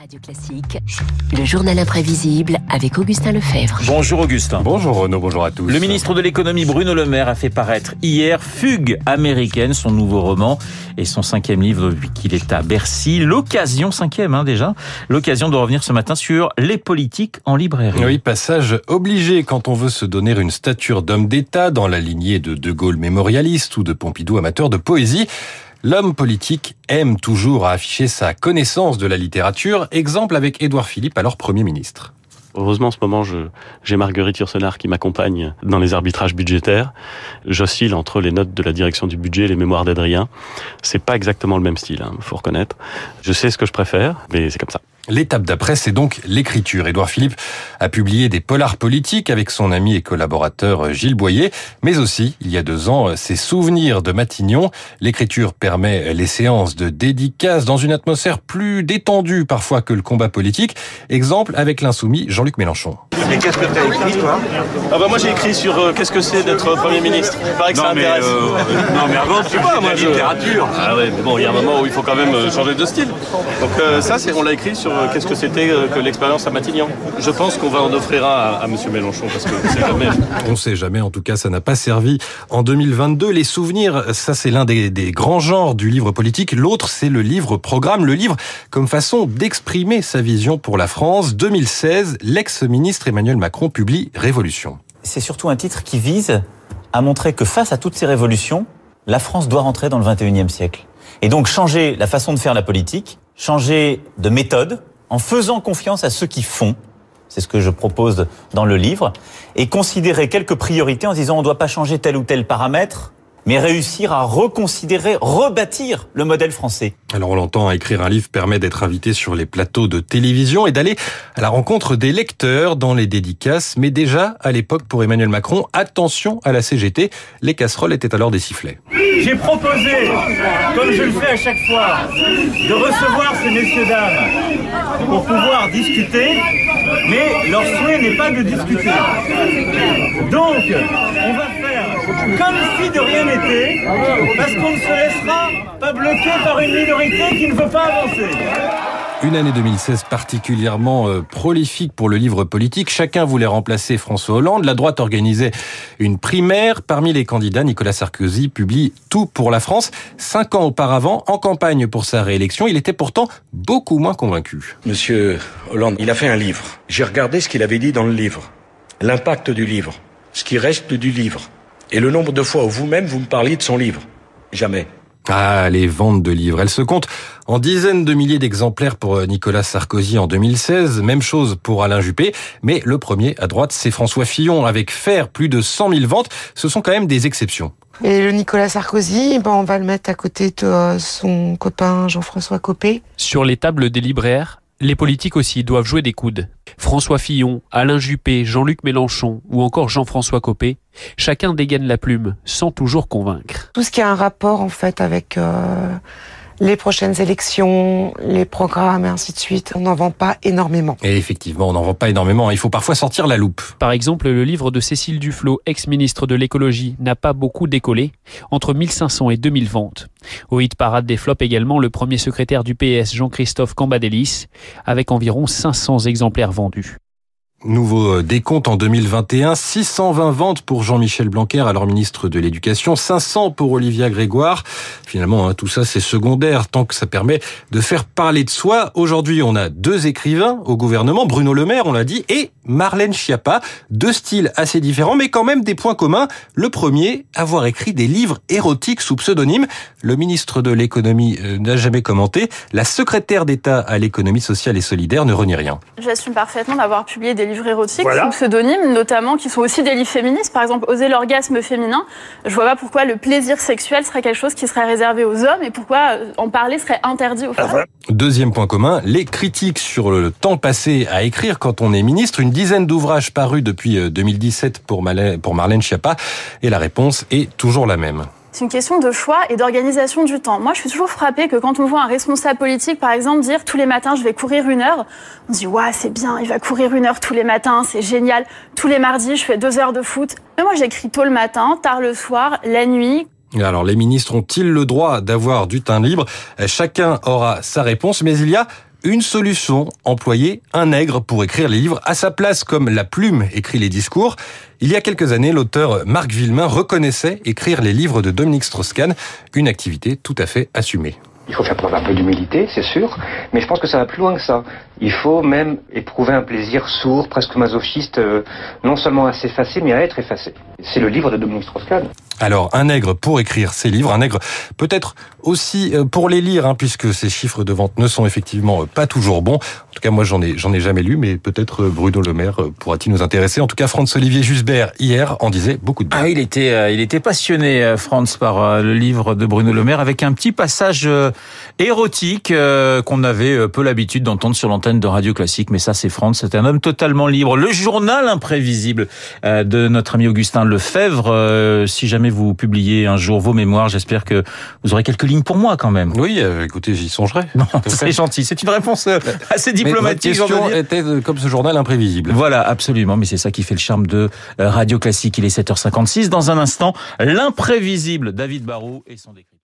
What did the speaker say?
Radio Classique, le journal imprévisible avec Augustin Lefebvre. Bonjour Augustin. Bonjour Renaud, bonjour à tous. Le ministre de l'économie Bruno Le Maire a fait paraître hier Fugue américaine, son nouveau roman et son cinquième livre depuis qu'il est à Bercy. L'occasion, cinquième hein, déjà, l'occasion de revenir ce matin sur les politiques en librairie. Oui, passage obligé quand on veut se donner une stature d'homme d'État dans la lignée de De Gaulle mémorialiste ou de Pompidou amateur de poésie. L'homme politique aime toujours à afficher sa connaissance de la littérature, exemple avec Édouard Philippe, alors Premier ministre. Heureusement, en ce moment, j'ai Marguerite Yourcenar qui m'accompagne dans les arbitrages budgétaires. J'oscille entre les notes de la direction du budget et les mémoires d'Adrien. C'est pas exactement le même style, hein, faut reconnaître. Je sais ce que je préfère, mais c'est comme ça. L'étape d'après, c'est donc l'écriture. Édouard Philippe a publié des polars politiques avec son ami et collaborateur Gilles Boyer, mais aussi, il y a deux ans, ses souvenirs de Matignon. L'écriture permet les séances de dédicaces dans une atmosphère plus détendue parfois que le combat politique. Exemple avec l'insoumis Jean-Luc Mélenchon. Et qu'est-ce que tu as écrit, toi ah bah Moi, j'ai écrit sur euh, qu'est-ce que c'est d'être Premier ministre. Il paraît que ça intéresse. Euh, non, mais avant, tu pas, moi, je... littérature. Ah ouais, mais bon, il y a un moment où il faut quand même euh, changer de style. Donc ça, c'est, on l'a écrit sur qu'est-ce que c'était que l'expérience à Matignon. Je pense qu'on va en offrir un à, M. Mélenchon, parce que c'est jamais... On sait jamais, en tout cas, ça n'a pas servi. En 2022, les souvenirs, ça c'est l'un des, des grands genres du livre politique. L'autre, c'est le livre-programme. Le livre comme façon d'exprimer sa vision pour la France. 2016, l'ex-ministre Emmanuel Macron publie Révolution. C'est surtout un titre qui vise à montrer que face à toutes ces révolutions, la France doit rentrer dans le 21e siècle. Et donc changer la façon de faire la politique, changer de méthode, en faisant confiance à ceux qui font, c'est ce que je propose dans le livre, et considérer quelques priorités en disant on ne doit pas changer tel ou tel paramètre, mais réussir à reconsidérer, rebâtir le modèle français. Alors on l'entend, écrire un livre permet d'être invité sur les plateaux de télévision et d'aller à la rencontre des lecteurs dans les dédicaces. Mais déjà, à l'époque, pour Emmanuel Macron, attention à la CGT, les casseroles étaient alors des sifflets. J'ai proposé, comme je le fais à chaque fois, de recevoir ces messieurs-dames pour pouvoir discuter, mais leur souhait n'est pas de discuter. Donc, on va comme si de rien n'était, parce qu'on ne se laissera pas bloquer par une minorité qui ne veut pas avancer. Une année 2016 particulièrement euh, prolifique pour le livre politique. Chacun voulait remplacer François Hollande. La droite organisait une primaire. Parmi les candidats, Nicolas Sarkozy publie Tout pour la France. Cinq ans auparavant, en campagne pour sa réélection, il était pourtant beaucoup moins convaincu. Monsieur Hollande, il a fait un livre. J'ai regardé ce qu'il avait dit dans le livre. L'impact du livre. Ce qui reste du livre et le nombre de fois où vous-même vous me parliez de son livre. Jamais. Ah, les ventes de livres. Elles se comptent en dizaines de milliers d'exemplaires pour euh, Nicolas Sarkozy en 2016. Même chose pour Alain Juppé. Mais le premier à droite, c'est François Fillon avec Faire, plus de 100 000 ventes. Ce sont quand même des exceptions. Et le Nicolas Sarkozy, ben on va le mettre à côté de euh, son copain Jean-François Copé. Sur les tables des libraires, les politiques aussi doivent jouer des coudes. François Fillon, Alain Juppé, Jean-Luc Mélenchon ou encore Jean-François Copé, chacun dégaine la plume sans toujours convaincre. Tout ce qui a un rapport en fait avec euh, les prochaines élections, les programmes et ainsi de suite. On n'en vend pas énormément. Et effectivement, on n'en vend pas énormément. Il faut parfois sortir la loupe. Par exemple, le livre de Cécile Duflot, ex-ministre de l'écologie, n'a pas beaucoup décollé, entre 1500 et 2000 ventes. Au hit parade des flops également le premier secrétaire du PS, Jean-Christophe Cambadélis, avec environ 500 exemplaires vendus. Nouveau décompte en 2021, 620 ventes pour Jean-Michel Blanquer, alors ministre de l'Éducation, 500 pour Olivia Grégoire. Finalement, hein, tout ça c'est secondaire tant que ça permet de faire parler de soi. Aujourd'hui, on a deux écrivains au gouvernement, Bruno Le Maire, on l'a dit, et Marlène Schiappa, deux styles assez différents mais quand même des points communs. Le premier, avoir écrit des livres érotiques sous pseudonyme. Le ministre de l'économie euh, n'a jamais commenté. La secrétaire d'État à l'économie sociale et solidaire ne renie rien. J'assume parfaitement d'avoir publié des livres érotiques sous pseudonyme, notamment qui sont aussi des livres féministes. Par exemple, Oser l'orgasme féminin. Je vois pas pourquoi le plaisir sexuel serait quelque chose qui serait réservé aux hommes et pourquoi euh, en parler serait interdit aux femmes. Deuxième point commun, les critiques sur le temps passé à écrire quand on est ministre. Une dizaine d'ouvrages parus depuis 2017 euh, pour Marlène Schiappa. Et la réponse est toujours la même. C'est une question de choix et d'organisation du temps. Moi, je suis toujours frappée que quand on voit un responsable politique, par exemple, dire tous les matins, je vais courir une heure, on se dit, ouais, c'est bien, il va courir une heure tous les matins, c'est génial. Tous les mardis, je fais deux heures de foot. Mais moi, j'écris tôt le matin, tard le soir, la nuit. Alors, les ministres ont-ils le droit d'avoir du temps libre? Chacun aura sa réponse, mais il y a une solution, employer un nègre pour écrire les livres à sa place, comme la plume écrit les discours. Il y a quelques années, l'auteur Marc Villemain reconnaissait écrire les livres de Dominique Strauss-Kahn, une activité tout à fait assumée. Il faut faire preuve un peu d'humilité, c'est sûr, mais je pense que ça va plus loin que ça. Il faut même éprouver un plaisir sourd, presque masochiste, euh, non seulement à s'effacer, mais à être effacé. C'est le livre de Dominique Strauss-Kahn. Alors, un nègre pour écrire ses livres, un nègre peut-être aussi euh, pour les lire, hein, puisque ces chiffres de vente ne sont effectivement euh, pas toujours bons. En tout cas, moi, j'en ai, j'en ai jamais lu, mais peut-être Bruno Le Maire pourra-t-il nous intéresser. En tout cas, Franz-Olivier Jusbert, hier, en disait beaucoup de bien. Ah, il était, il était passionné, Franz, par le livre de Bruno Le Maire, avec un petit passage érotique qu'on avait peu l'habitude d'entendre sur l'antenne de Radio Classique. Mais ça, c'est Franz, c'est un homme totalement libre. Le journal imprévisible de notre ami Augustin Lefebvre. Si jamais vous publiez un jour vos mémoires. J'espère que vous aurez quelques lignes pour moi quand même. Oui, euh, écoutez, j'y songerai. Non, c'est gentil. C'est une réponse euh, assez diplomatique. Mais votre question était comme ce journal imprévisible. Voilà, absolument. Mais c'est ça qui fait le charme de euh, Radio Classique. Il est 7h56. Dans un instant, l'imprévisible David Barrault et son décryptage.